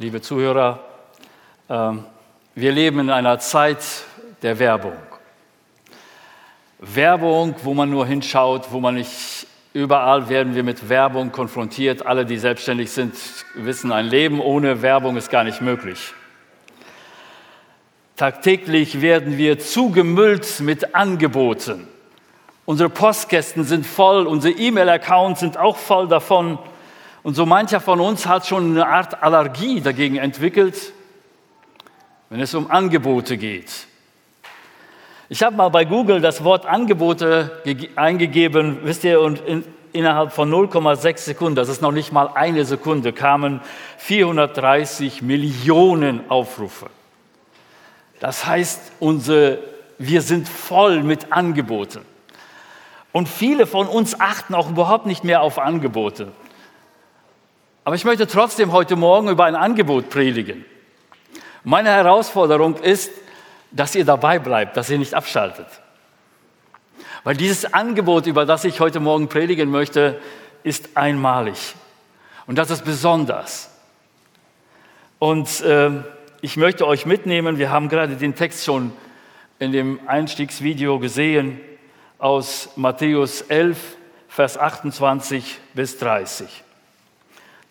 liebe Zuhörer, ähm, wir leben in einer Zeit der Werbung. Werbung, wo man nur hinschaut, wo man nicht überall werden wir mit Werbung konfrontiert. Alle, die selbstständig sind, wissen, ein Leben ohne Werbung ist gar nicht möglich. Tagtäglich werden wir zugemüllt mit Angeboten. Unsere Postkästen sind voll, unsere E-Mail-Accounts sind auch voll davon. Und so mancher von uns hat schon eine Art Allergie dagegen entwickelt, wenn es um Angebote geht. Ich habe mal bei Google das Wort Angebote eingegeben, wisst ihr, und in, innerhalb von 0,6 Sekunden, das ist noch nicht mal eine Sekunde, kamen 430 Millionen Aufrufe. Das heißt, unsere, wir sind voll mit Angeboten. Und viele von uns achten auch überhaupt nicht mehr auf Angebote. Aber ich möchte trotzdem heute Morgen über ein Angebot predigen. Meine Herausforderung ist, dass ihr dabei bleibt, dass ihr nicht abschaltet. Weil dieses Angebot, über das ich heute Morgen predigen möchte, ist einmalig. Und das ist besonders. Und äh, ich möchte euch mitnehmen, wir haben gerade den Text schon in dem Einstiegsvideo gesehen aus Matthäus 11, Vers 28 bis 30.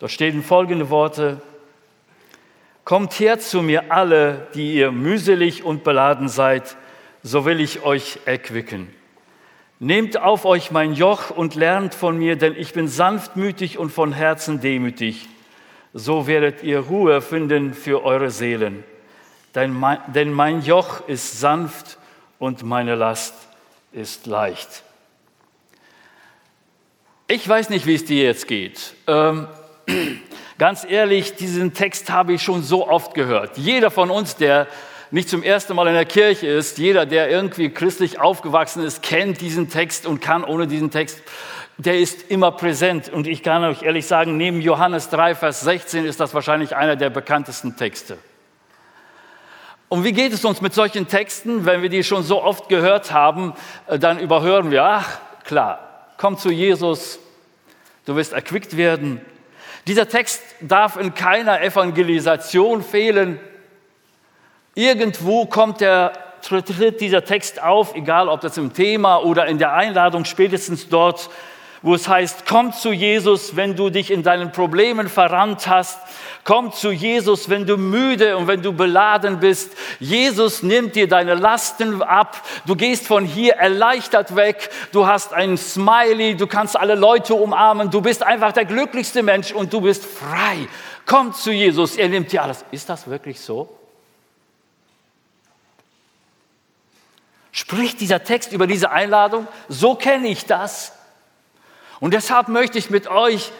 Dort stehen folgende Worte. Kommt her zu mir alle, die ihr mühselig und beladen seid, so will ich euch erquicken. Nehmt auf euch mein Joch und lernt von mir, denn ich bin sanftmütig und von Herzen demütig so werdet ihr Ruhe finden für eure Seelen. Denn mein, denn mein Joch ist sanft und meine Last ist leicht. Ich weiß nicht, wie es dir jetzt geht. Ähm, ganz ehrlich, diesen Text habe ich schon so oft gehört. Jeder von uns, der nicht zum ersten Mal in der Kirche ist, jeder, der irgendwie christlich aufgewachsen ist, kennt diesen Text und kann ohne diesen Text der ist immer präsent. Und ich kann euch ehrlich sagen, neben Johannes 3, Vers 16 ist das wahrscheinlich einer der bekanntesten Texte. Und wie geht es uns mit solchen Texten, wenn wir die schon so oft gehört haben, äh, dann überhören wir, ach klar, komm zu Jesus, du wirst erquickt werden. Dieser Text darf in keiner Evangelisation fehlen. Irgendwo kommt der, tritt dieser Text auf, egal ob das im Thema oder in der Einladung, spätestens dort, wo es heißt, komm zu Jesus, wenn du dich in deinen Problemen verrannt hast. Komm zu Jesus, wenn du müde und wenn du beladen bist. Jesus nimmt dir deine Lasten ab. Du gehst von hier erleichtert weg. Du hast ein Smiley. Du kannst alle Leute umarmen. Du bist einfach der glücklichste Mensch und du bist frei. Komm zu Jesus. Er nimmt dir alles. Ist das wirklich so? Spricht dieser Text über diese Einladung? So kenne ich das. Und deshalb möchte ich mit euch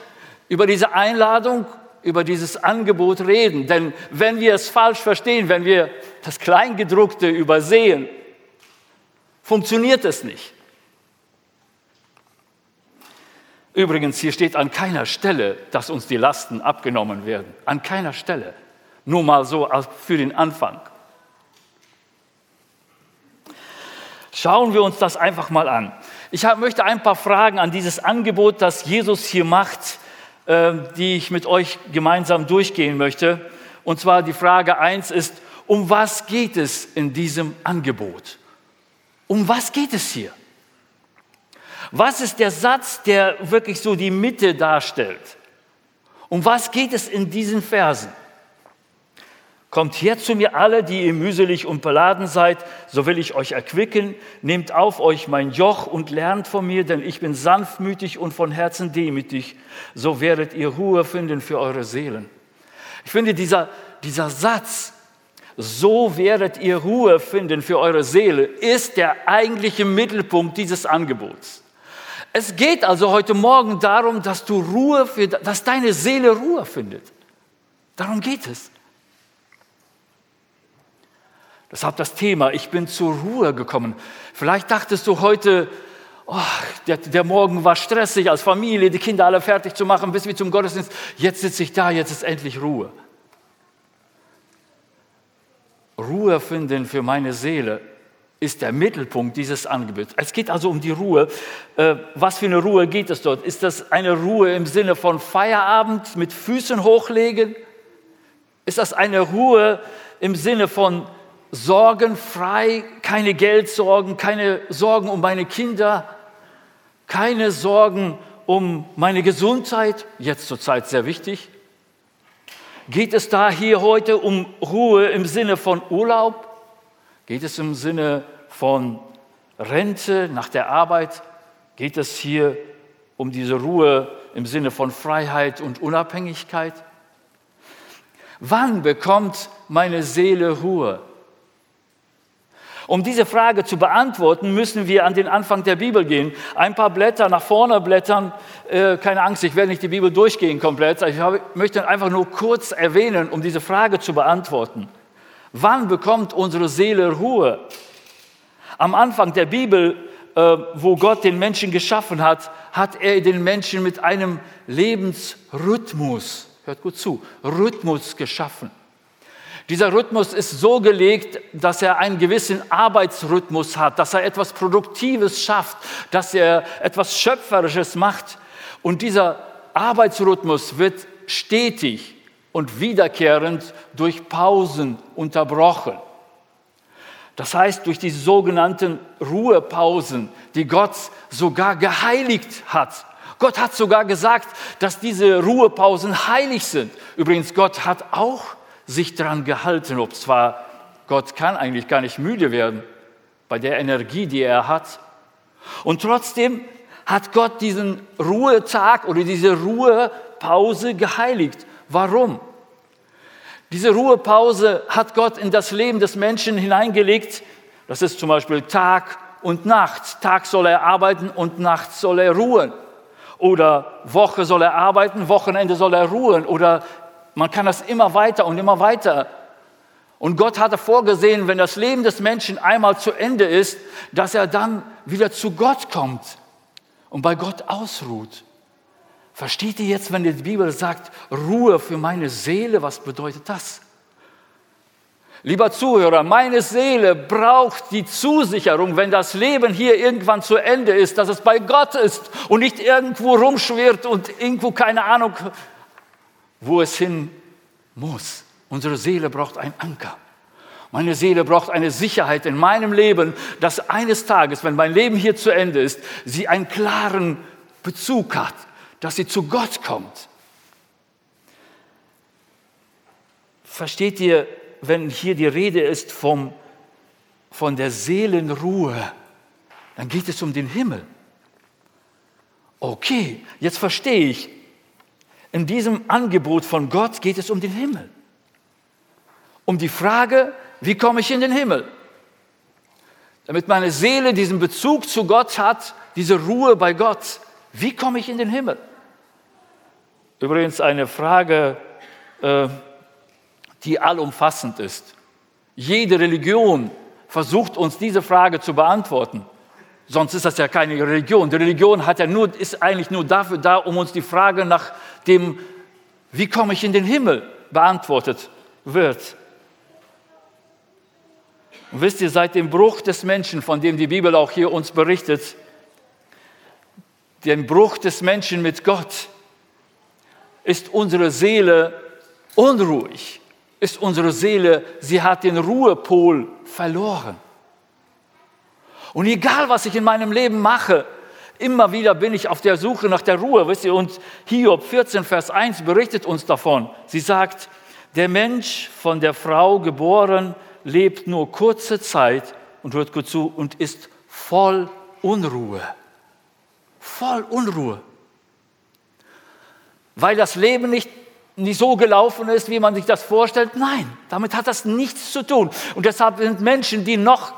über diese Einladung, über dieses Angebot reden. Denn wenn wir es falsch verstehen, wenn wir das Kleingedruckte übersehen, funktioniert es nicht. Übrigens, hier steht an keiner Stelle, dass uns die Lasten abgenommen werden. An keiner Stelle. Nur mal so für den Anfang. Schauen wir uns das einfach mal an. Ich möchte ein paar Fragen an dieses Angebot, das Jesus hier macht, äh, die ich mit euch gemeinsam durchgehen möchte. Und zwar die Frage eins ist, um was geht es in diesem Angebot? Um was geht es hier? Was ist der Satz, der wirklich so die Mitte darstellt? Um was geht es in diesen Versen? Kommt her zu mir alle, die ihr mühselig und beladen seid, so will ich euch erquicken. Nehmt auf euch mein Joch und lernt von mir, denn ich bin sanftmütig und von Herzen demütig. So werdet ihr Ruhe finden für eure Seelen. Ich finde dieser, dieser Satz, so werdet ihr Ruhe finden für eure Seele, ist der eigentliche Mittelpunkt dieses Angebots. Es geht also heute Morgen darum, dass du Ruhe für, dass deine Seele Ruhe findet. Darum geht es. Deshalb das Thema, ich bin zur Ruhe gekommen. Vielleicht dachtest du heute, oh, der, der, Morgen war stressig als Familie, die Kinder alle fertig zu machen, bis wir zum Gottesdienst. Jetzt sitze ich da, jetzt ist endlich Ruhe. Ruhe finden für meine Seele ist der Mittelpunkt dieses Angebots. Es geht also um die Ruhe. Äh, was für eine Ruhe geht es dort? Ist das eine Ruhe im Sinne von Feierabend mit Füßen hochlegen? Ist das eine Ruhe im Sinne von sorgenfrei, keine Geldsorgen, keine Sorgen um meine Kinder, keine Sorgen um meine Gesundheit, jetzt zur Zeit sehr wichtig? Geht es da hier heute um Ruhe im Sinne von Urlaub? Geht es im Sinne von Rente nach der Arbeit? Geht es hier um diese Ruhe im Sinne von Freiheit und Unabhängigkeit? Wann bekommt meine Seele Ruhe? Um diese Frage zu beantworten, müssen wir an den Anfang der Bibel gehen. Ein paar Blätter nach vorne blättern. Äh, keine Angst, ich werde nicht die Bibel durchgehen komplett. Ich habe, möchte einfach nur kurz erwähnen, um diese Frage zu beantworten. Wann bekommt unsere Seele Ruhe? Am Anfang der Bibel, äh, wo Gott den Menschen geschaffen hat, hat er den Menschen mit einem Lebensrhythmus, hört gut zu, Rhythmus geschaffen. Dieser Rhythmus ist so gelegt, dass er einen gewissen Arbeitsrhythmus hat, dass er etwas Produktives schafft, dass er etwas Schöpferisches macht. Und dieser Arbeitsrhythmus wird stetig und wiederkehrend durch Pausen unterbrochen. Das heißt, durch die sogenannten Ruhepausen, die Gott sogar geheiligt hat. Gott hat sogar gesagt, dass diese Ruhepausen heilig sind. Übrigens, Gott hat auch sich daran gehalten, ob zwar Gott kann eigentlich gar nicht müde werden bei der Energie, die er hat. Und trotzdem hat Gott diesen Ruhetag oder diese Ruhepause geheiligt. Warum? Diese Ruhepause hat Gott in das Leben des Menschen hineingelegt. Das ist zum Beispiel Tag und Nacht. Tag soll er arbeiten und Nacht soll er ruhen. Oder Woche soll er arbeiten, Wochenende soll er ruhen. Oder man kann das immer weiter und immer weiter. Und Gott hatte vorgesehen, wenn das Leben des Menschen einmal zu Ende ist, dass er dann wieder zu Gott kommt und bei Gott ausruht. Versteht ihr jetzt, wenn die Bibel sagt, Ruhe für meine Seele, was bedeutet das? Lieber Zuhörer, meine Seele braucht die Zusicherung, wenn das Leben hier irgendwann zu Ende ist, dass es bei Gott ist und nicht irgendwo rumschwirrt und irgendwo keine Ahnung, wo es hin muss. Unsere Seele braucht einen Anker. Meine Seele braucht eine Sicherheit in meinem Leben, dass eines Tages, wenn mein Leben hier zu Ende ist, sie einen klaren Bezug hat, dass sie zu Gott kommt. Versteht ihr, wenn hier die Rede ist vom, von der Seelenruhe, dann geht es um den Himmel. Okay, jetzt verstehe ich, in diesem Angebot von Gott geht es um den Himmel. Um die Frage, wie komme ich in den Himmel? Damit meine Seele diesen Bezug zu Gott hat, diese Ruhe bei Gott. Wie komme ich in den Himmel? Übrigens eine Frage, äh, die allumfassend ist. Jede Religion versucht uns diese Frage zu beantworten. Sonst ist das ja keine Religion. Die Religion hat ja nur, ist eigentlich nur dafür da, um uns die Frage nach dem, wie komme ich in den Himmel, beantwortet wird. Und wisst ihr, seit dem Bruch des Menschen, von dem die Bibel auch hier uns berichtet, den Bruch des Menschen mit Gott, ist unsere Seele unruhig, ist unsere Seele, sie hat den Ruhepol verloren. Und egal, was ich in meinem Leben mache, immer wieder bin ich auf der Suche nach der Ruhe. Wisst ihr, und Hiob 14, Vers 1 berichtet uns davon. Sie sagt, der Mensch von der Frau geboren lebt nur kurze Zeit und hört gut zu und ist voll Unruhe. Voll Unruhe. Weil das Leben nicht, nicht so gelaufen ist, wie man sich das vorstellt. Nein, damit hat das nichts zu tun. Und deshalb sind Menschen, die noch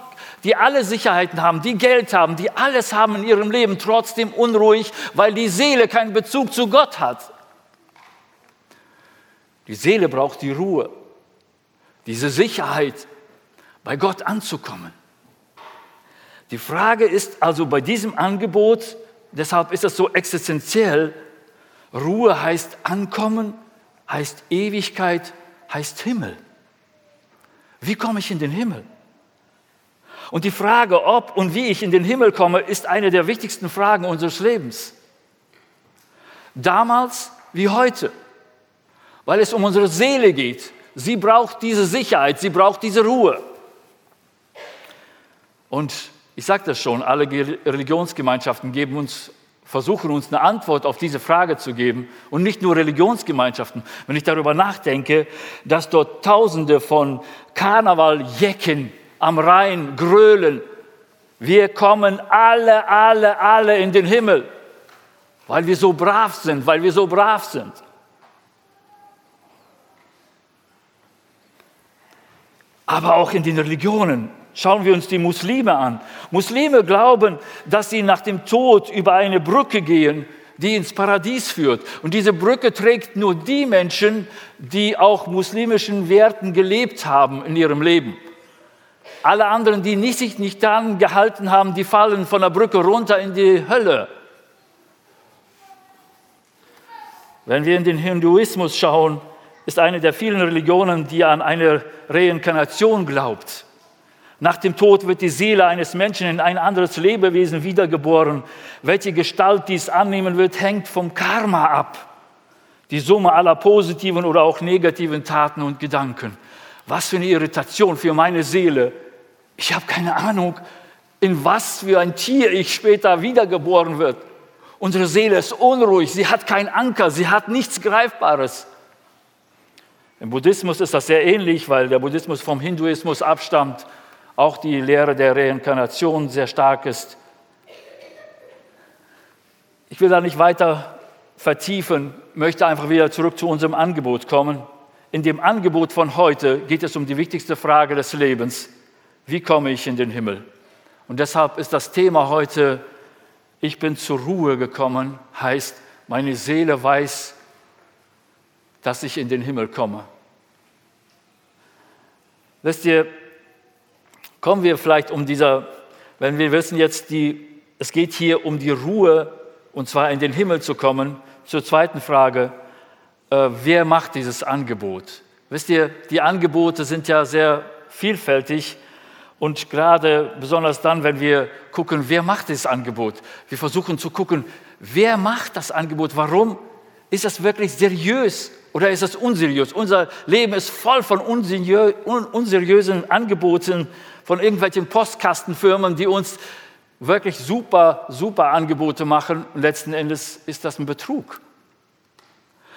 die alle Sicherheiten haben, die Geld haben, die alles haben in ihrem Leben, trotzdem unruhig, weil die Seele keinen Bezug zu Gott hat. Die Seele braucht die Ruhe, diese Sicherheit, bei Gott anzukommen. Die Frage ist also bei diesem Angebot, deshalb ist es so existenziell, Ruhe heißt Ankommen, heißt Ewigkeit, heißt Himmel. Wie komme ich in den Himmel? Und die Frage, ob und wie ich in den Himmel komme, ist eine der wichtigsten Fragen unseres Lebens. Damals wie heute, weil es um unsere Seele geht, Sie braucht diese Sicherheit, sie braucht diese Ruhe. Und ich sage das schon, alle Religionsgemeinschaften geben uns, versuchen uns eine Antwort auf diese Frage zu geben. Und nicht nur Religionsgemeinschaften. Wenn ich darüber nachdenke, dass dort Tausende von Karnevaljecken am Rhein grölen, wir kommen alle, alle, alle in den Himmel, weil wir so brav sind, weil wir so brav sind. Aber auch in den Religionen Schauen wir uns die Muslime an. Muslime glauben, dass sie nach dem Tod über eine Brücke gehen, die ins Paradies führt. Und diese Brücke trägt nur die Menschen, die auch muslimischen Werten gelebt haben in ihrem Leben. Alle anderen, die nicht, sich nicht daran gehalten haben, die fallen von der Brücke runter in die Hölle. Wenn wir in den Hinduismus schauen, ist eine der vielen Religionen, die an eine Reinkarnation glaubt. Nach dem Tod wird die Seele eines Menschen in ein anderes Lebewesen wiedergeboren. Welche Gestalt dies annehmen wird, hängt vom Karma ab. Die Summe aller positiven oder auch negativen Taten und Gedanken. Was für eine Irritation für meine Seele. Ich habe keine Ahnung, in was für ein Tier ich später wiedergeboren wird. Unsere Seele ist unruhig, sie hat keinen Anker, sie hat nichts Greifbares. Im Buddhismus ist das sehr ähnlich, weil der Buddhismus vom Hinduismus abstammt auch die Lehre der Reinkarnation sehr stark ist. Ich will da nicht weiter vertiefen, möchte einfach wieder zurück zu unserem Angebot kommen. In dem Angebot von heute geht es um die wichtigste Frage des Lebens. Wie komme ich in den Himmel? Und deshalb ist das Thema heute, ich bin zur Ruhe gekommen, heißt, meine Seele weiß, dass ich in den Himmel komme. Wisst ihr, kommen wir vielleicht um dieser, wenn wir wissen jetzt, die, es geht hier um die Ruhe, und zwar in den Himmel zu kommen, zur zweiten Frage, äh, wer macht dieses Angebot? Wisst ihr, die Angebote sind ja sehr vielfältig und gerade besonders dann, wenn wir gucken, wer macht dieses Angebot? Wir versuchen zu gucken, wer macht das Angebot? Warum? Ist das wirklich seriös oder ist das unseriös? Unser Leben ist voll von unseriösen Angeboten von irgendwelchen Postkastenfirmen, die uns wirklich super, super Angebote machen. Und letzten Endes ist das ein Betrug.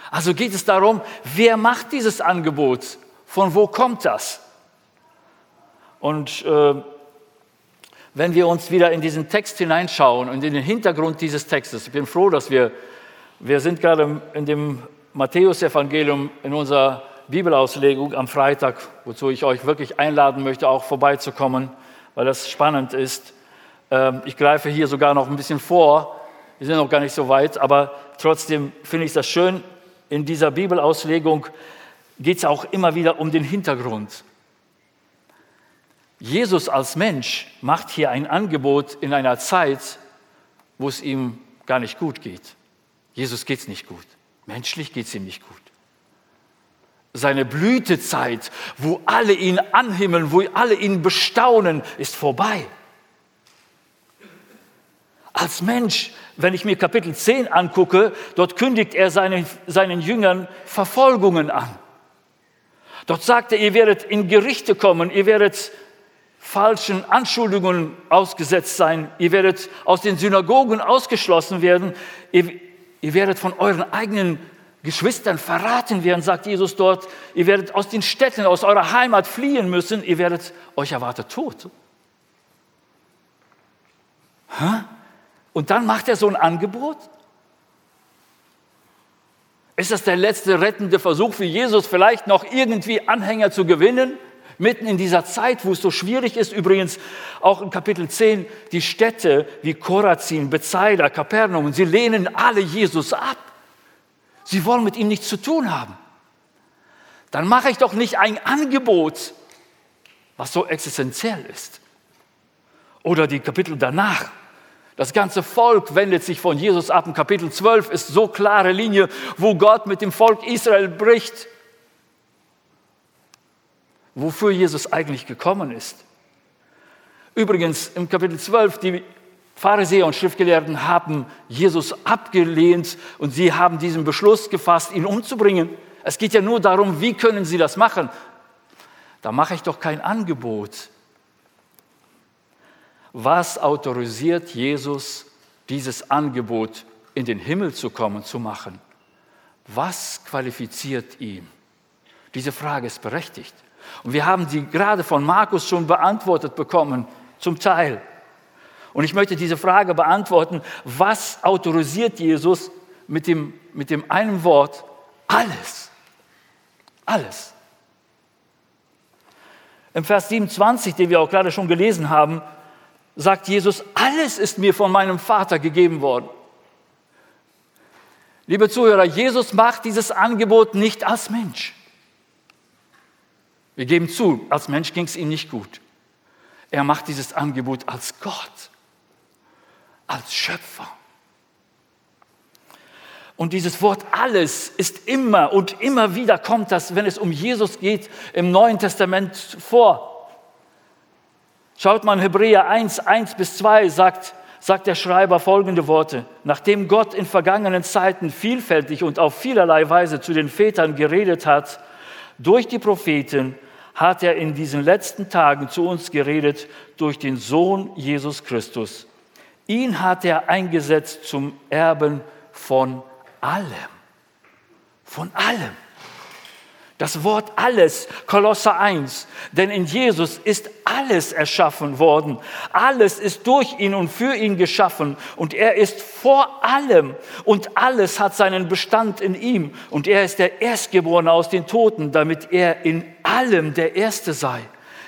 Also geht es darum, wer macht dieses Angebot? Von wo kommt das? Und äh, wenn wir uns wieder in diesen Text hineinschauen und in den Hintergrund dieses Textes, ich bin froh, dass wir, wir sind gerade in dem Matthäusevangelium in unserer Bibelauslegung am Freitag, wozu ich euch wirklich einladen möchte, auch vorbeizukommen, weil das spannend ist. Ähm, ich greife hier sogar noch ein bisschen vor. Wir sind noch gar nicht so weit, aber trotzdem finde ich das schön. In dieser Bibelauslegung geht es auch immer wieder um den Hintergrund. Jesus als Mensch macht hier ein Angebot in einer Zeit, wo es ihm gar nicht gut geht. Jesus geht es nicht gut. Menschlich geht es ihm nicht gut seine Blütezeit, wo alle ihn anhimmeln, wo alle ihn bestaunen, ist vorbei. Als Mensch, wenn ich mir Kapitel 10 angucke, dort kündigt er seinen, seinen Jüngern Verfolgungen an. Dort sagt er, ihr werdet in Gerichte kommen, ihr werdet falschen Anschuldigungen ausgesetzt sein, ihr werdet aus den Synagogen ausgeschlossen werden, ihr, ihr werdet von euren eigenen Geschwistern verraten werden, sagt Jesus dort. Ihr werdet aus den Städten, aus eurer Heimat fliehen müssen. Ihr werdet, euch erwartet Tod. Und dann macht er so ein Angebot? Ist das der letzte rettende Versuch für Jesus, vielleicht noch irgendwie Anhänger zu gewinnen? Mitten in dieser Zeit, wo es so schwierig ist, übrigens auch in Kapitel 10, die Städte wie Korazin, Bethsaida, Kapernaum, sie lehnen alle Jesus ab. Sie wollen mit ihm nichts zu tun haben. Dann mache ich doch nicht ein Angebot, was so existenziell ist. Oder die Kapitel danach. Das ganze Volk wendet sich von Jesus ab. In Kapitel 12 ist so klare Linie, wo Gott mit dem Volk Israel bricht. Wofür Jesus eigentlich gekommen ist. Übrigens, im Kapitel 12, die Pharisäer und Schriftgelehrten haben Jesus abgelehnt und sie haben diesen Beschluss gefasst, ihn umzubringen. Es geht ja nur darum, wie können Sie das machen. Da mache ich doch kein Angebot. Was autorisiert Jesus, dieses Angebot in den Himmel zu kommen, zu machen? Was qualifiziert ihn? Diese Frage ist berechtigt. Und wir haben sie gerade von Markus schon beantwortet bekommen, zum Teil. Und ich möchte diese Frage beantworten, was autorisiert Jesus mit dem, mit dem einen Wort? Alles. Alles. Im Vers 27, den wir auch gerade schon gelesen haben, sagt Jesus, alles ist mir von meinem Vater gegeben worden. Liebe Zuhörer, Jesus macht dieses Angebot nicht als Mensch. Wir geben zu, als Mensch ging es ihm nicht gut. Er macht dieses Angebot als Gott, als Schöpfer. Und dieses Wort alles ist immer und immer wieder kommt das, wenn es um Jesus geht, im Neuen Testament vor. Schaut mal Hebräer 1, 1 bis 2 sagt, sagt der Schreiber folgende Worte. Nachdem Gott in vergangenen Zeiten vielfältig und auf vielerlei Weise zu den Vätern geredet hat, durch die Propheten, hat er in diesen letzten Tagen zu uns geredet durch den Sohn Jesus Christus. Ihn hat er eingesetzt zum Erben von allem. Von allem. Das Wort alles, Kolosser 1, denn in Jesus ist alles erschaffen worden. Alles ist durch ihn und für ihn geschaffen und er ist vor allem und alles hat seinen Bestand in ihm und er ist der Erstgeborene aus den Toten, damit er in allem der Erste sei.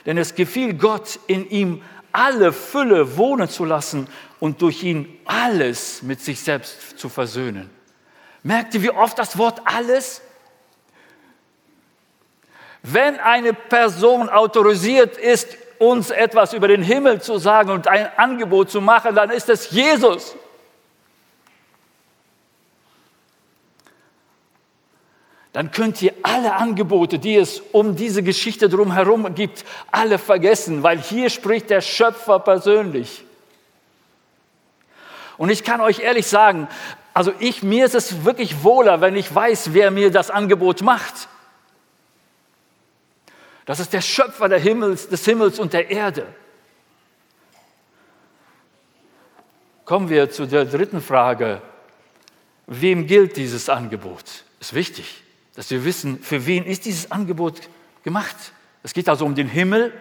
Denn es gefiel Gott in ihm alle Fülle wohnen zu lassen und durch ihn alles mit sich selbst zu versöhnen. Merkt ihr, wie oft das Wort alles? Wenn eine Person autorisiert ist, uns etwas über den Himmel zu sagen und ein Angebot zu machen, dann ist es Jesus. Dann könnt ihr alle Angebote, die es um diese Geschichte drumherum gibt, alle vergessen, weil hier spricht der Schöpfer persönlich. Und ich kann euch ehrlich sagen, also ich, mir ist es wirklich wohler, wenn ich weiß, wer mir das Angebot macht. Das ist der Schöpfer der Himmels, des Himmels und der Erde. Kommen wir zu der dritten Frage. Wem gilt dieses Angebot? Ist wichtig, dass wir wissen, für wen ist dieses Angebot gemacht. Es geht also um den Himmel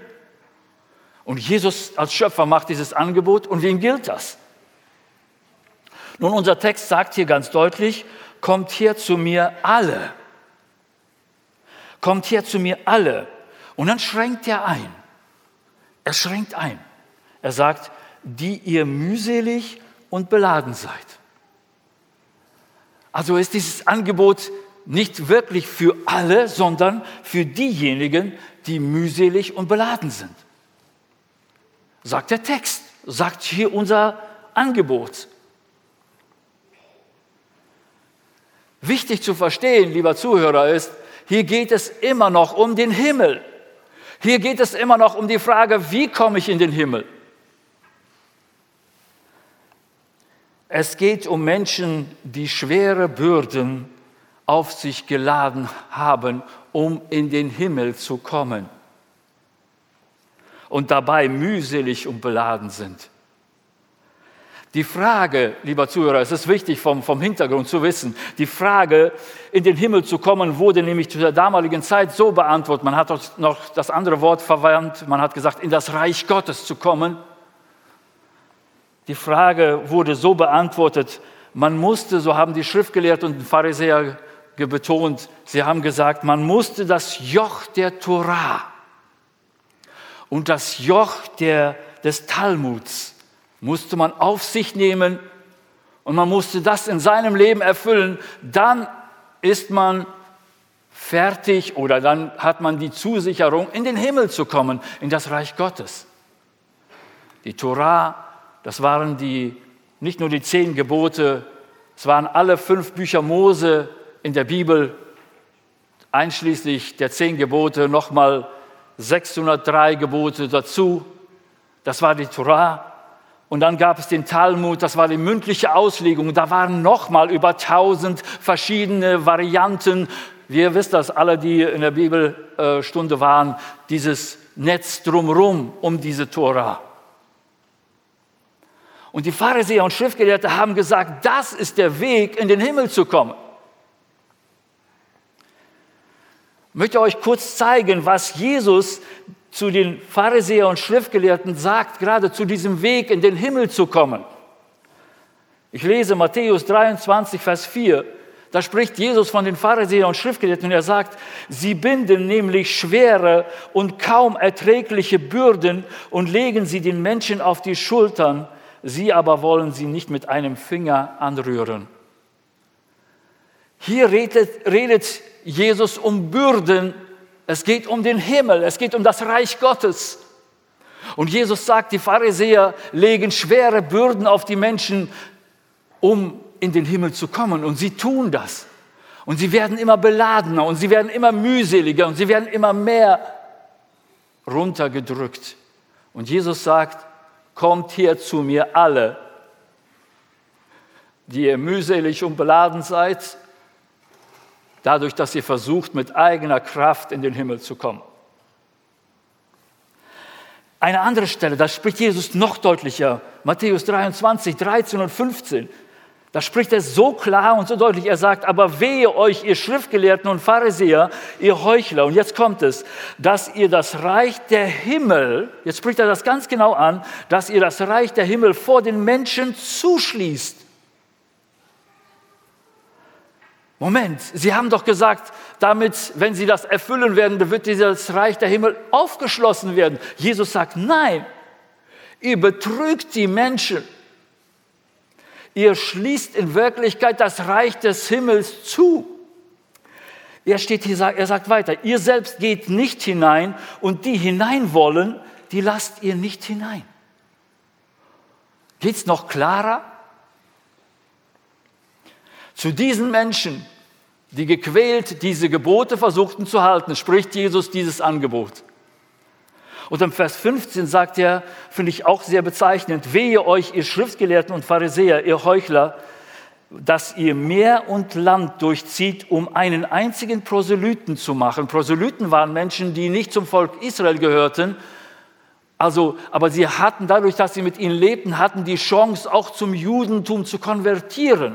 und Jesus als Schöpfer macht dieses Angebot und wem gilt das? Nun, unser Text sagt hier ganz deutlich, kommt her zu mir alle. Kommt her zu mir alle. Und dann schränkt er ein. Er schränkt ein. Er sagt, die ihr mühselig und beladen seid. Also ist dieses Angebot nicht wirklich für alle, sondern für diejenigen, die mühselig und beladen sind. Sagt der Text, sagt hier unser Angebot. Wichtig zu verstehen, lieber Zuhörer, ist, hier geht es immer noch um den Himmel. Hier geht es immer noch um die Frage, wie komme ich in den Himmel? Es geht um Menschen, die schwere Bürden auf sich geladen haben, um in den Himmel zu kommen und dabei mühselig und beladen sind. Die Frage, lieber Zuhörer, es ist wichtig vom, vom Hintergrund zu wissen, die Frage, in den Himmel zu kommen, wurde nämlich zu der damaligen Zeit so beantwortet. Man hat noch das andere Wort verwandt, man hat gesagt, in das Reich Gottes zu kommen. Die Frage wurde so beantwortet, man musste, so haben die Schriftgelehrten und Pharisäer betont, sie haben gesagt, man musste das Joch der Torah und das Joch der, des Talmuds musste man auf sich nehmen und man musste das in seinem Leben erfüllen. Dann ist man fertig oder dann hat man die Zusicherung, in den Himmel zu kommen, in das Reich Gottes. Die Torah, das waren die, nicht nur die zehn Gebote, es waren alle fünf Bücher Mose in der Bibel, einschließlich der zehn Gebote, nochmal 603 Gebote dazu. Das war die Torah. Und dann gab es den Talmud, das war die mündliche Auslegung. Da waren nochmal über tausend verschiedene Varianten wir wissen das alle, die in der Bibelstunde waren, dieses Netz drumherum um diese Tora. Und die Pharisäer und Schriftgelehrte haben gesagt, das ist der Weg, in den Himmel zu kommen. Ich möchte euch kurz zeigen, was Jesus zu den Pharisäern und Schriftgelehrten sagt, gerade zu diesem Weg, in den Himmel zu kommen. Ich lese Matthäus 23, Vers 4. Da spricht Jesus von den Pharisäern und Schriftgelehrten und er sagt, sie binden nämlich schwere und kaum erträgliche Bürden und legen sie den Menschen auf die Schultern, sie aber wollen sie nicht mit einem Finger anrühren. Hier redet, redet Jesus um Bürden. Es geht um den Himmel, es geht um das Reich Gottes. Und Jesus sagt, die Pharisäer legen schwere Bürden auf die Menschen, um in den Himmel zu kommen. Und sie tun das. Und sie werden immer beladener und sie werden immer mühseliger und sie werden immer mehr runtergedrückt. Und Jesus sagt, kommt hier zu mir alle, die ihr mühselig und beladen seid dadurch, dass ihr versucht, mit eigener Kraft in den Himmel zu kommen. Eine andere Stelle, da spricht Jesus noch deutlicher, Matthäus 23, 13 und 15. Da spricht er so klar und so deutlich. Er sagt, aber wehe euch, ihr Schriftgelehrten und Pharisäer, ihr Heuchler. Und jetzt kommt es, dass ihr das Reich der Himmel, jetzt spricht er das ganz genau an, dass ihr das Reich der Himmel vor den Menschen zuschließt. Moment, Sie haben doch gesagt, damit, wenn Sie das erfüllen werden, wird dieses Reich der Himmel aufgeschlossen werden. Jesus sagt, nein, ihr betrügt die Menschen. Ihr schließt in Wirklichkeit das Reich des Himmels zu. Er steht hier, er sagt weiter, ihr selbst geht nicht hinein und die hinein wollen, die lasst ihr nicht hinein. Geht es noch klarer? Zu diesen Menschen, die gequält diese Gebote versuchten zu halten, spricht Jesus dieses Angebot. Und im Vers 15 sagt er, finde ich auch sehr bezeichnend, wehe euch, ihr Schriftgelehrten und Pharisäer, ihr Heuchler, dass ihr Meer und Land durchzieht, um einen einzigen Proselyten zu machen. Proselyten waren Menschen, die nicht zum Volk Israel gehörten, also, aber sie hatten dadurch, dass sie mit ihnen lebten, hatten die Chance, auch zum Judentum zu konvertieren.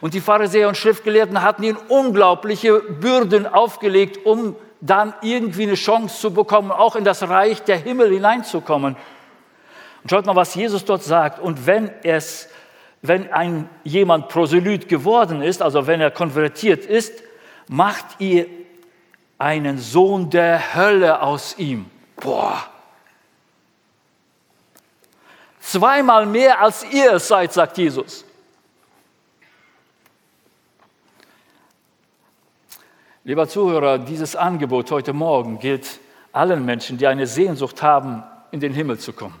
Und die Pharisäer und Schriftgelehrten hatten ihnen unglaubliche Bürden aufgelegt, um dann irgendwie eine Chance zu bekommen, auch in das Reich der Himmel hineinzukommen. Und schaut mal, was Jesus dort sagt. Und wenn es, wenn ein jemand Proselyt geworden ist, also wenn er konvertiert ist, macht ihr einen Sohn der Hölle aus ihm. Boah. Zweimal mehr als ihr seid, sagt Jesus. Lieber Zuhörer, dieses Angebot heute Morgen gilt allen Menschen, die eine Sehnsucht haben, in den Himmel zu kommen,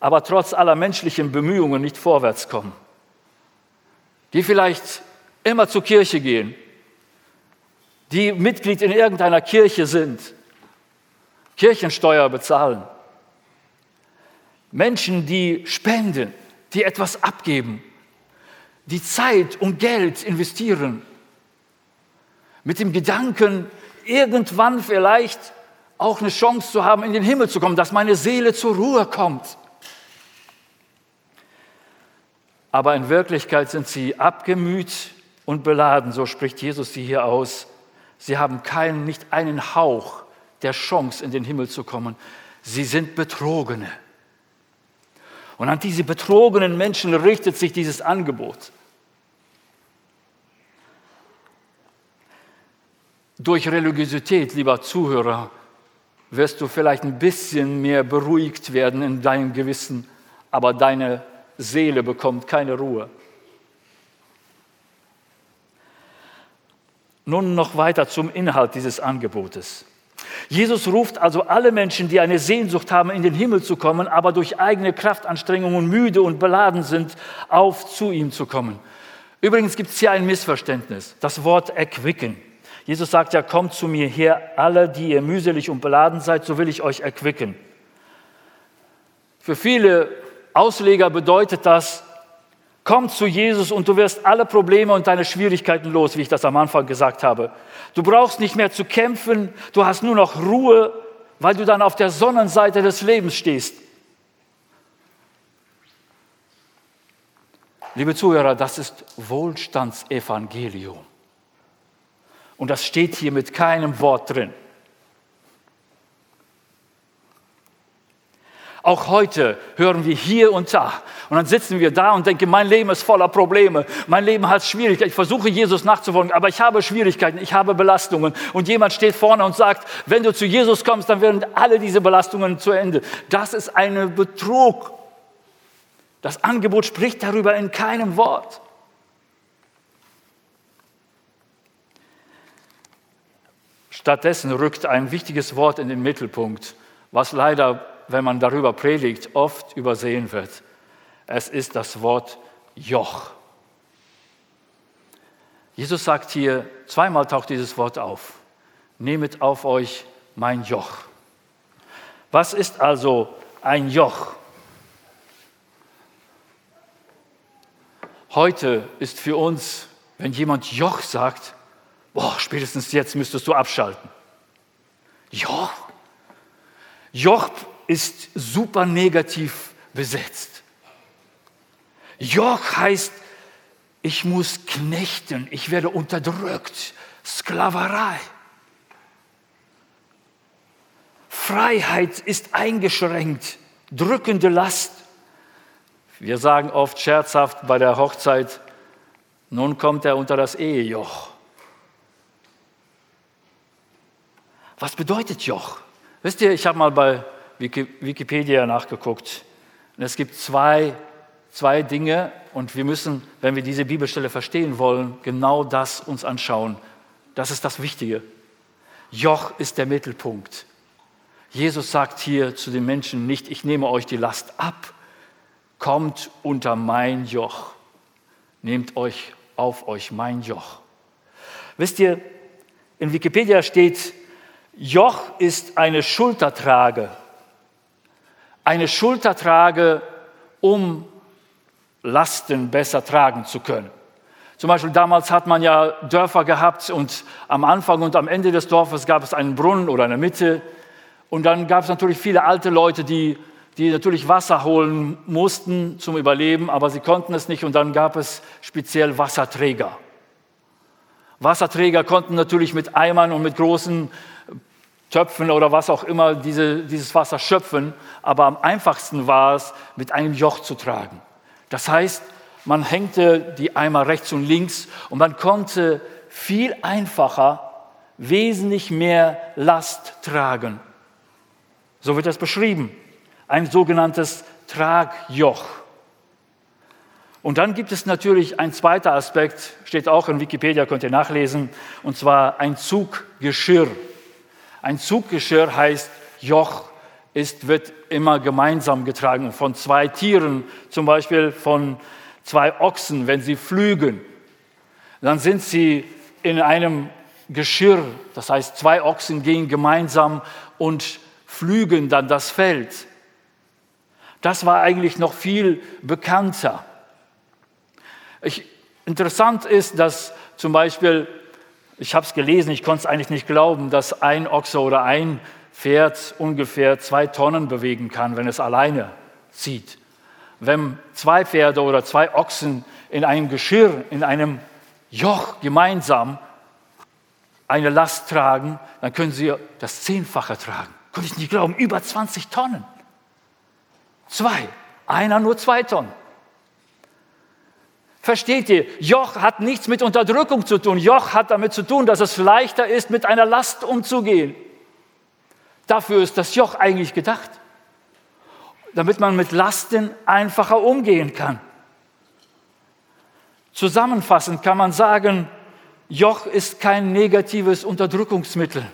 aber trotz aller menschlichen Bemühungen nicht vorwärts kommen, die vielleicht immer zur Kirche gehen, die Mitglied in irgendeiner Kirche sind, Kirchensteuer bezahlen, Menschen, die spenden, die etwas abgeben, die Zeit und Geld investieren mit dem Gedanken, irgendwann vielleicht auch eine Chance zu haben, in den Himmel zu kommen, dass meine Seele zur Ruhe kommt. Aber in Wirklichkeit sind sie abgemüht und beladen, so spricht Jesus sie hier aus. Sie haben keinen, nicht einen Hauch der Chance, in den Himmel zu kommen. Sie sind Betrogene. Und an diese betrogenen Menschen richtet sich dieses Angebot. Durch Religiosität, lieber Zuhörer, wirst du vielleicht ein bisschen mehr beruhigt werden in deinem Gewissen, aber deine Seele bekommt keine Ruhe. Nun noch weiter zum Inhalt dieses Angebotes. Jesus ruft also alle Menschen, die eine Sehnsucht haben, in den Himmel zu kommen, aber durch eigene Kraftanstrengungen müde und beladen sind, auf zu ihm zu kommen. Übrigens gibt es hier ein Missverständnis, das Wort erquicken. Jesus sagt ja, kommt zu mir her, alle, die ihr mühselig und beladen seid, so will ich euch erquicken. Für viele Ausleger bedeutet das, Komm zu Jesus und du wirst alle Probleme und deine Schwierigkeiten los, wie ich das am Anfang gesagt habe. Du brauchst nicht mehr zu kämpfen, du hast nur noch Ruhe, weil du dann auf der Sonnenseite des Lebens stehst. Liebe Zuhörer, das ist Wohlstandsevangelium. Und das steht hier mit keinem Wort drin. Auch heute hören wir hier und da. Und dann sitzen wir da und denken, mein Leben ist voller Probleme. Mein Leben hat Schwierigkeiten. Ich versuche Jesus nachzufolgen, aber ich habe Schwierigkeiten, ich habe Belastungen. Und jemand steht vorne und sagt, wenn du zu Jesus kommst, dann werden alle diese Belastungen zu Ende. Das ist ein Betrug. Das Angebot spricht darüber in keinem Wort. Stattdessen rückt ein wichtiges Wort in den Mittelpunkt, was leider wenn man darüber predigt, oft übersehen wird. Es ist das Wort Joch. Jesus sagt hier, zweimal taucht dieses Wort auf. Nehmet auf euch mein Joch. Was ist also ein Joch? Heute ist für uns, wenn jemand Joch sagt, boah, spätestens jetzt müsstest du abschalten. Joch? Joch ist super negativ besetzt. Joch heißt, ich muss knechten, ich werde unterdrückt, Sklaverei. Freiheit ist eingeschränkt, drückende Last. Wir sagen oft scherzhaft bei der Hochzeit, nun kommt er unter das Ehejoch. Was bedeutet Joch? Wisst ihr, ich habe mal bei Wikipedia nachgeguckt. Und es gibt zwei, zwei Dinge und wir müssen, wenn wir diese Bibelstelle verstehen wollen, genau das uns anschauen. Das ist das Wichtige. Joch ist der Mittelpunkt. Jesus sagt hier zu den Menschen nicht, ich nehme euch die Last ab, kommt unter mein Joch, nehmt euch auf euch mein Joch. Wisst ihr, in Wikipedia steht, Joch ist eine Schultertrage eine Schulter trage, um Lasten besser tragen zu können. Zum Beispiel damals hat man ja Dörfer gehabt und am Anfang und am Ende des Dorfes gab es einen Brunnen oder eine Mitte. Und dann gab es natürlich viele alte Leute, die, die natürlich Wasser holen mussten zum Überleben, aber sie konnten es nicht und dann gab es speziell Wasserträger. Wasserträger konnten natürlich mit Eimern und mit großen Töpfen oder was auch immer diese, dieses Wasser schöpfen, aber am einfachsten war es, mit einem Joch zu tragen. Das heißt, man hängte die Eimer rechts und links und man konnte viel einfacher wesentlich mehr Last tragen. So wird das beschrieben. Ein sogenanntes Tragjoch. Und dann gibt es natürlich ein zweiter Aspekt, steht auch in Wikipedia, könnt ihr nachlesen, und zwar ein Zuggeschirr. Ein Zuggeschirr heißt Joch ist, wird immer gemeinsam getragen von zwei Tieren, zum Beispiel von zwei Ochsen, wenn sie flügen. Dann sind sie in einem Geschirr, das heißt zwei Ochsen gehen gemeinsam und flügen dann das Feld. Das war eigentlich noch viel bekannter. Ich, interessant ist, dass zum Beispiel ich habe es gelesen, ich konnte es eigentlich nicht glauben, dass ein Ochse oder ein Pferd ungefähr zwei Tonnen bewegen kann, wenn es alleine zieht. Wenn zwei Pferde oder zwei Ochsen in einem Geschirr, in einem Joch gemeinsam eine Last tragen, dann können sie das Zehnfache tragen. Konnte ich nicht glauben, über 20 Tonnen. Zwei, einer nur zwei Tonnen. Versteht ihr? Joch hat nichts mit Unterdrückung zu tun. Joch hat damit zu tun, dass es leichter ist, mit einer Last umzugehen. Dafür ist das Joch eigentlich gedacht. Damit man mit Lasten einfacher umgehen kann. Zusammenfassend kann man sagen, Joch ist kein negatives Unterdrückungsmittel.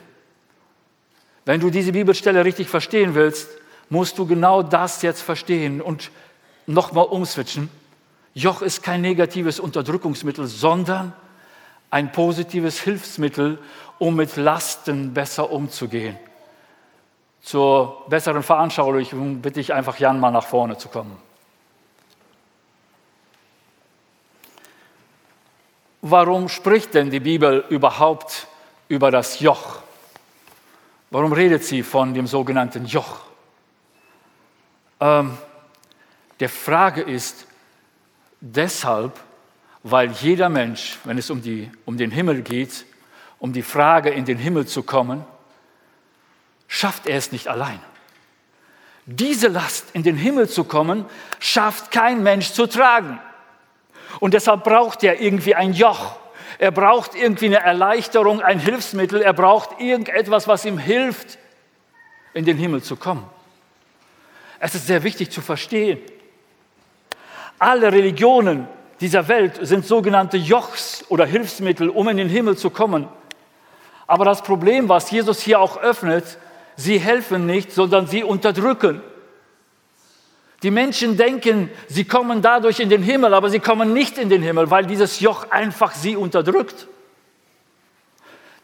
Wenn du diese Bibelstelle richtig verstehen willst, musst du genau das jetzt verstehen und nochmal umswitchen. Joch ist kein negatives Unterdrückungsmittel, sondern ein positives Hilfsmittel, um mit Lasten besser umzugehen. Zur besseren Veranschaulichung bitte ich einfach Jan mal nach vorne zu kommen. warum spricht denn die Bibel überhaupt über das Joch? Warum redet sie von dem sogenannten Joch? Ähm, der Frage ist deshalb, weil jeder Mensch, wenn es um, die, um den Himmel geht, um die Frage, in den Himmel zu kommen, schafft er es nicht allein. Diese Last, in den Himmel zu kommen, schafft kein Mensch zu tragen. Und deshalb braucht er irgendwie ein Joch. Er braucht irgendwie eine Erleichterung, ein Hilfsmittel. Er braucht irgendetwas, was ihm hilft, in den Himmel zu kommen. Es ist sehr wichtig zu verstehen. Alle Religionen dieser Welt sind sogenannte Jochs oder Hilfsmittel, um in den Himmel zu kommen. Aber das Problem, was Jesus hier auch öffnet, sie helfen nicht, sondern sie unterdrücken. Die Menschen denken, sie kommen dadurch in den Himmel, aber sie kommen nicht in den Himmel, weil dieses Joch einfach sie unterdrückt.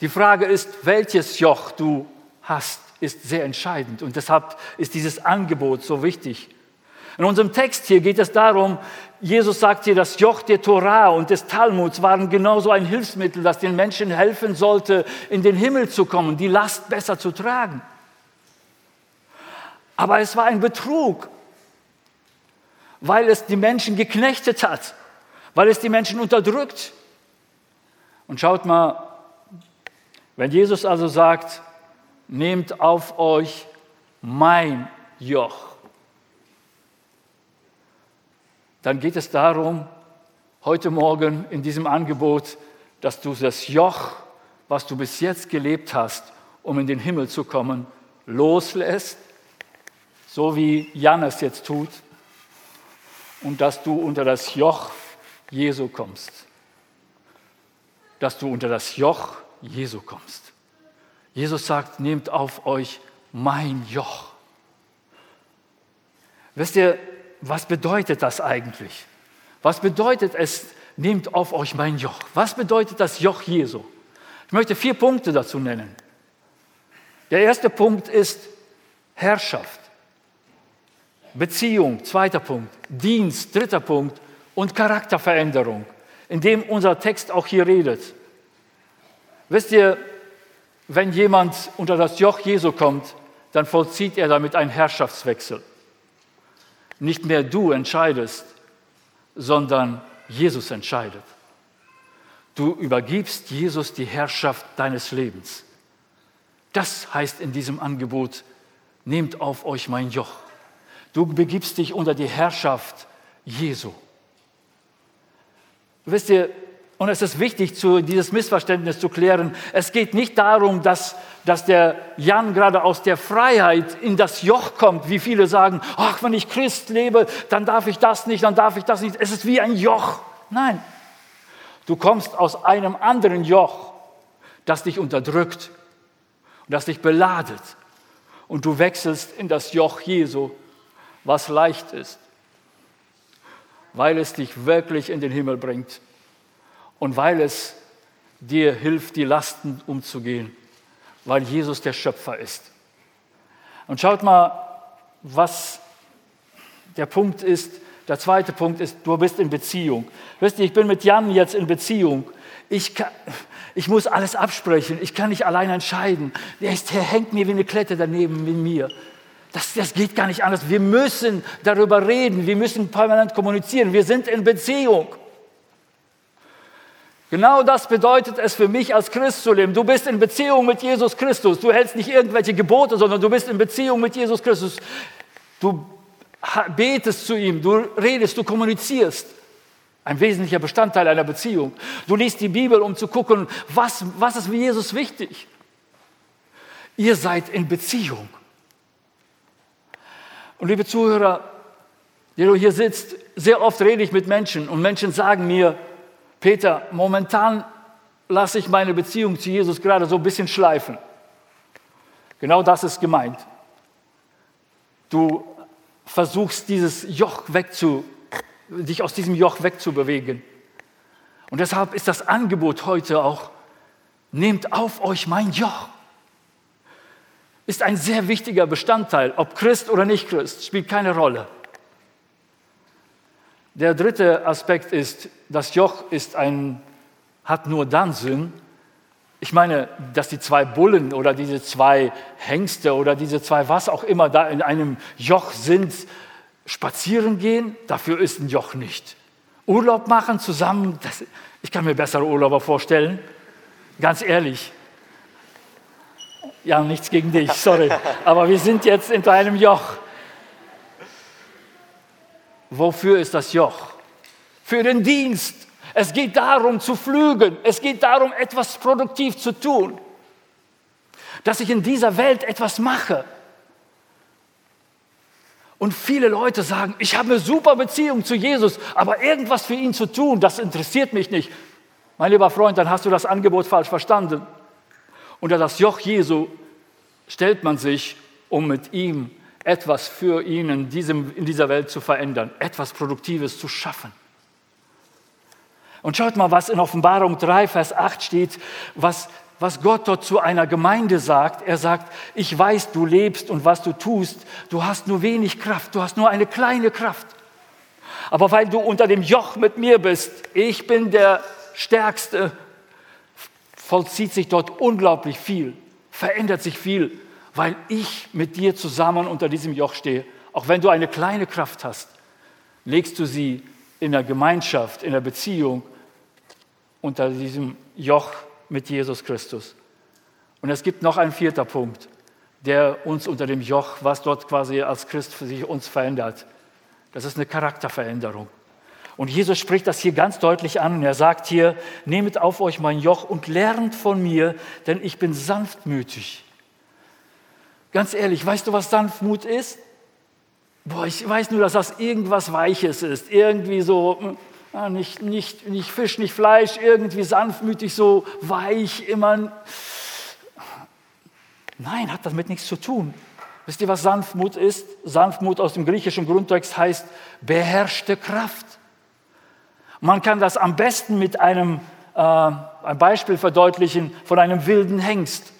Die Frage ist, welches Joch du hast, ist sehr entscheidend und deshalb ist dieses Angebot so wichtig. In unserem Text hier geht es darum, Jesus sagt hier, das Joch der Torah und des Talmuds waren genauso ein Hilfsmittel, das den Menschen helfen sollte, in den Himmel zu kommen, die Last besser zu tragen. Aber es war ein Betrug, weil es die Menschen geknechtet hat, weil es die Menschen unterdrückt. Und schaut mal, wenn Jesus also sagt, nehmt auf euch mein Joch, dann geht es darum, heute Morgen in diesem Angebot, dass du das Joch, was du bis jetzt gelebt hast, um in den Himmel zu kommen, loslässt so wie Jan es jetzt tut, und dass du unter das Joch Jesu kommst. Dass du unter das Joch Jesu kommst. Jesus sagt, nehmt auf euch mein Joch. Wisst ihr, was bedeutet das eigentlich? Was bedeutet es, nehmt auf euch mein Joch? Was bedeutet das Joch Jesu? Ich möchte vier Punkte dazu nennen. Der erste Punkt ist Herrschaft. Beziehung, zweiter Punkt, Dienst, dritter Punkt und Charakterveränderung, in dem unser Text auch hier redet. Wisst ihr, wenn jemand unter das Joch Jesu kommt, dann vollzieht er damit einen Herrschaftswechsel. Nicht mehr du entscheidest, sondern Jesus entscheidet. Du übergibst Jesus die Herrschaft deines Lebens. Das heißt in diesem Angebot, nehmt auf euch mein Joch. Du begibst dich unter die Herrschaft Jesu. Wisst ihr, und es ist wichtig, zu, dieses Missverständnis zu klären. Es geht nicht darum, dass, dass der Jan gerade aus der Freiheit in das Joch kommt, wie viele sagen, ach, wenn ich Christ lebe, dann darf ich das nicht, dann darf ich das nicht. Es ist wie ein Joch. Nein, du kommst aus einem anderen Joch, das dich unterdrückt und das dich beladet. Und du wechselst in das Joch Jesu was leicht ist, weil es dich wirklich in den Himmel bringt und weil es dir hilft, die Lasten umzugehen, weil Jesus der Schöpfer ist. Und schaut mal, was der Punkt ist. Der zweite Punkt ist, du bist in Beziehung. Wisst ihr, ich bin mit Jan jetzt in Beziehung. Ich, kann, ich muss alles absprechen. Ich kann nicht allein entscheiden. Der, ist, der hängt mir wie eine Klette daneben mit mir. Das, das geht gar nicht anders. Wir müssen darüber reden. Wir müssen permanent kommunizieren. Wir sind in Beziehung. Genau das bedeutet es für mich als Christ zu leben. Du bist in Beziehung mit Jesus Christus. Du hältst nicht irgendwelche Gebote, sondern du bist in Beziehung mit Jesus Christus. Du betest zu ihm, du redest, du kommunizierst. Ein wesentlicher Bestandteil einer Beziehung. Du liest die Bibel, um zu gucken, was, was ist mit Jesus wichtig. Ihr seid in Beziehung. Und liebe Zuhörer, die du hier sitzt, sehr oft rede ich mit Menschen und Menschen sagen mir, Peter, momentan lasse ich meine Beziehung zu Jesus gerade so ein bisschen schleifen. Genau das ist gemeint. Du versuchst dieses Joch wegzu, dich aus diesem Joch wegzubewegen. Und deshalb ist das Angebot heute auch, nehmt auf euch mein Joch ist ein sehr wichtiger Bestandteil. Ob Christ oder nicht Christ, spielt keine Rolle. Der dritte Aspekt ist, das Joch ist ein hat nur dann Sinn, ich meine, dass die zwei Bullen oder diese zwei Hengste oder diese zwei was auch immer da in einem Joch sind, spazieren gehen, dafür ist ein Joch nicht. Urlaub machen zusammen, das, ich kann mir bessere Urlauber vorstellen, ganz ehrlich. Ja, nichts gegen dich, sorry. Aber wir sind jetzt in einem Joch. Wofür ist das Joch? Für den Dienst. Es geht darum zu pflügen. Es geht darum, etwas produktiv zu tun. Dass ich in dieser Welt etwas mache. Und viele Leute sagen, ich habe eine super Beziehung zu Jesus, aber irgendwas für ihn zu tun, das interessiert mich nicht. Mein lieber Freund, dann hast du das Angebot falsch verstanden. Unter das Joch Jesu stellt man sich, um mit ihm etwas für ihn in, diesem, in dieser Welt zu verändern, etwas Produktives zu schaffen. Und schaut mal, was in Offenbarung 3, Vers 8 steht, was, was Gott dort zu einer Gemeinde sagt. Er sagt, ich weiß, du lebst und was du tust, du hast nur wenig Kraft, du hast nur eine kleine Kraft. Aber weil du unter dem Joch mit mir bist, ich bin der Stärkste, vollzieht sich dort unglaublich viel, verändert sich viel weil ich mit dir zusammen unter diesem Joch stehe. Auch wenn du eine kleine Kraft hast, legst du sie in der Gemeinschaft, in der Beziehung unter diesem Joch mit Jesus Christus. Und es gibt noch einen vierter Punkt, der uns unter dem Joch, was dort quasi als Christ für sich uns verändert. Das ist eine Charakterveränderung. Und Jesus spricht das hier ganz deutlich an. Er sagt hier, nehmet auf euch mein Joch und lernt von mir, denn ich bin sanftmütig Ganz ehrlich, weißt du, was Sanftmut ist? Boah, ich weiß nur, dass das irgendwas Weiches ist. Irgendwie so, ja, nicht, nicht, nicht Fisch, nicht Fleisch, irgendwie sanftmütig, so weich, immer. Nein, hat damit nichts zu tun. Wisst ihr, was Sanftmut ist? Sanftmut aus dem griechischen Grundtext heißt beherrschte Kraft. Man kann das am besten mit einem äh, ein Beispiel verdeutlichen von einem wilden Hengst.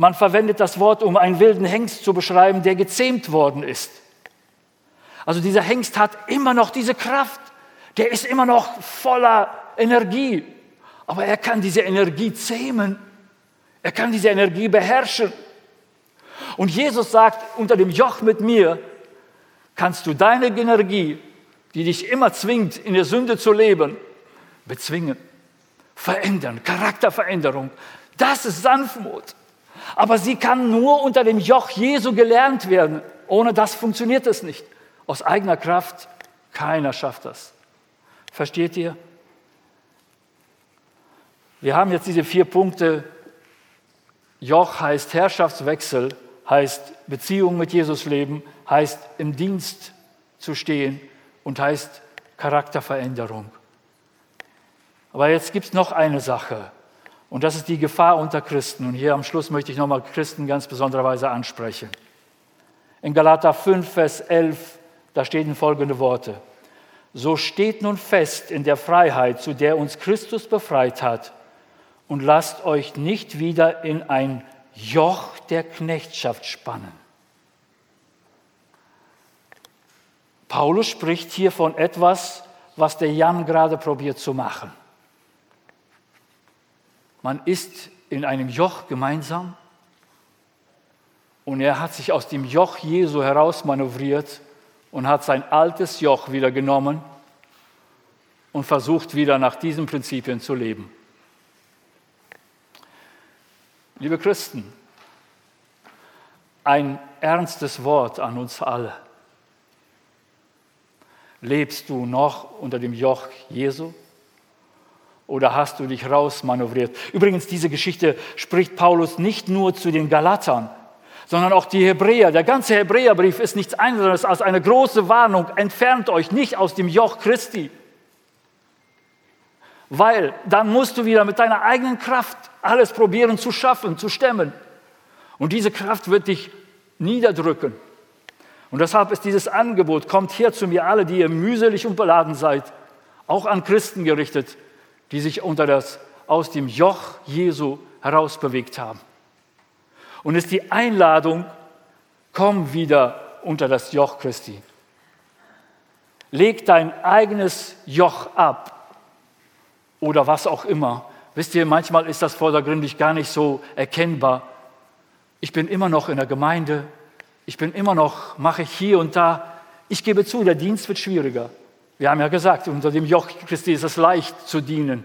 Man verwendet das Wort, um einen wilden Hengst zu beschreiben, der gezähmt worden ist. Also dieser Hengst hat immer noch diese Kraft, der ist immer noch voller Energie, aber er kann diese Energie zähmen, er kann diese Energie beherrschen. Und Jesus sagt, unter dem Joch mit mir kannst du deine Energie, die dich immer zwingt, in der Sünde zu leben, bezwingen, verändern, Charakterveränderung. Das ist Sanftmut. Aber sie kann nur unter dem Joch Jesu gelernt werden. Ohne das funktioniert es nicht. Aus eigener Kraft, keiner schafft das. Versteht ihr? Wir haben jetzt diese vier Punkte. Joch heißt Herrschaftswechsel, heißt Beziehung mit Jesus leben, heißt im Dienst zu stehen und heißt Charakterveränderung. Aber jetzt gibt es noch eine Sache. Und das ist die Gefahr unter Christen. Und hier am Schluss möchte ich nochmal Christen ganz besonderer Weise ansprechen. In Galater 5, Vers 11, da stehen folgende Worte. So steht nun fest in der Freiheit, zu der uns Christus befreit hat, und lasst euch nicht wieder in ein Joch der Knechtschaft spannen. Paulus spricht hier von etwas, was der Jan gerade probiert zu machen. Man ist in einem Joch gemeinsam und er hat sich aus dem Joch Jesu herausmanövriert und hat sein altes Joch wieder genommen und versucht wieder nach diesen Prinzipien zu leben. Liebe Christen, ein ernstes Wort an uns alle. Lebst du noch unter dem Joch Jesu? Oder hast du dich rausmanövriert? Übrigens, diese Geschichte spricht Paulus nicht nur zu den Galatern, sondern auch die Hebräer. Der ganze Hebräerbrief ist nichts anderes als eine große Warnung. Entfernt euch nicht aus dem Joch Christi. Weil dann musst du wieder mit deiner eigenen Kraft alles probieren zu schaffen, zu stemmen. Und diese Kraft wird dich niederdrücken. Und deshalb ist dieses Angebot, kommt her zu mir alle, die ihr mühselig und beladen seid, auch an Christen gerichtet, die sich unter das, aus dem Joch Jesu herausbewegt haben. Und es ist die Einladung, komm wieder unter das Joch Christi. Leg dein eigenes Joch ab oder was auch immer. Wisst ihr, manchmal ist das vordergründig gar nicht so erkennbar. Ich bin immer noch in der Gemeinde, ich bin immer noch, mache ich hier und da. Ich gebe zu, der Dienst wird schwieriger. Wir haben ja gesagt, unter dem Joch Christi ist es leicht zu dienen.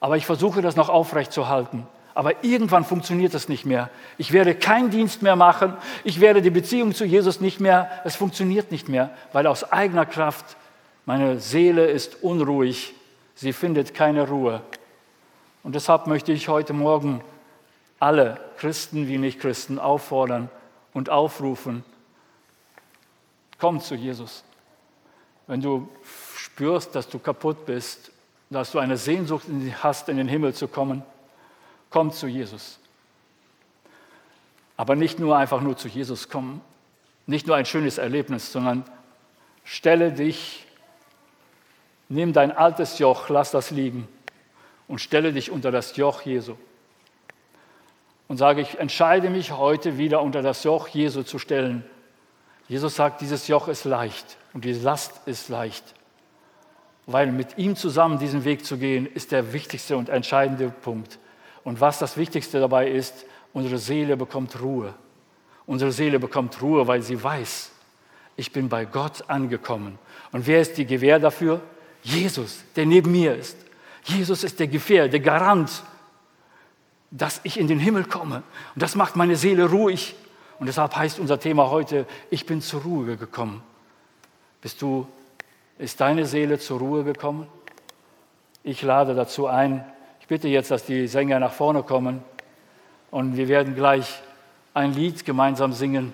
Aber ich versuche das noch aufrechtzuerhalten. Aber irgendwann funktioniert das nicht mehr. Ich werde keinen Dienst mehr machen. Ich werde die Beziehung zu Jesus nicht mehr. Es funktioniert nicht mehr, weil aus eigener Kraft meine Seele ist unruhig. Sie findet keine Ruhe. Und deshalb möchte ich heute Morgen alle Christen wie Nicht-Christen auffordern und aufrufen, komm zu Jesus. Wenn du spürst, dass du kaputt bist, dass du eine Sehnsucht hast, in den Himmel zu kommen, komm zu Jesus. Aber nicht nur einfach nur zu Jesus kommen, nicht nur ein schönes Erlebnis, sondern stelle dich Nimm dein altes Joch, lass das liegen und stelle dich unter das Joch Jesu. Und sage, ich entscheide mich heute wieder unter das Joch Jesu zu stellen. Jesus sagt, dieses Joch ist leicht und die Last ist leicht. Weil mit ihm zusammen diesen Weg zu gehen, ist der wichtigste und entscheidende Punkt. Und was das Wichtigste dabei ist, unsere Seele bekommt Ruhe. Unsere Seele bekommt Ruhe, weil sie weiß, ich bin bei Gott angekommen. Und wer ist die Gewähr dafür? Jesus, der neben mir ist. Jesus ist der Gefähr, der Garant, dass ich in den Himmel komme. Und das macht meine Seele ruhig. Und deshalb heißt unser Thema heute, ich bin zur Ruhe gekommen. Bist du, ist deine Seele zur Ruhe gekommen? Ich lade dazu ein. Ich bitte jetzt, dass die Sänger nach vorne kommen und wir werden gleich ein Lied gemeinsam singen.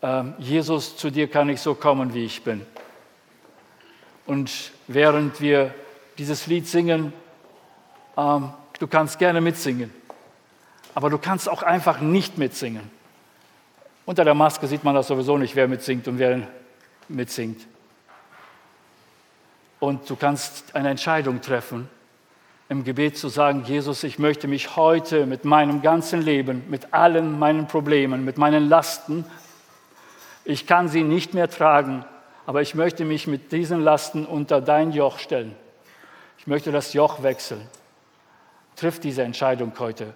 Ähm, Jesus, zu dir kann ich so kommen, wie ich bin. Und während wir dieses Lied singen, ähm, du kannst gerne mitsingen, aber du kannst auch einfach nicht mitsingen. Unter der Maske sieht man das sowieso nicht, wer mitsingt und wer mitsingt. Und du kannst eine Entscheidung treffen, im Gebet zu sagen, Jesus, ich möchte mich heute mit meinem ganzen Leben, mit allen meinen Problemen, mit meinen Lasten, ich kann sie nicht mehr tragen, aber ich möchte mich mit diesen Lasten unter dein Joch stellen. Ich möchte das Joch wechseln. Triff diese Entscheidung heute.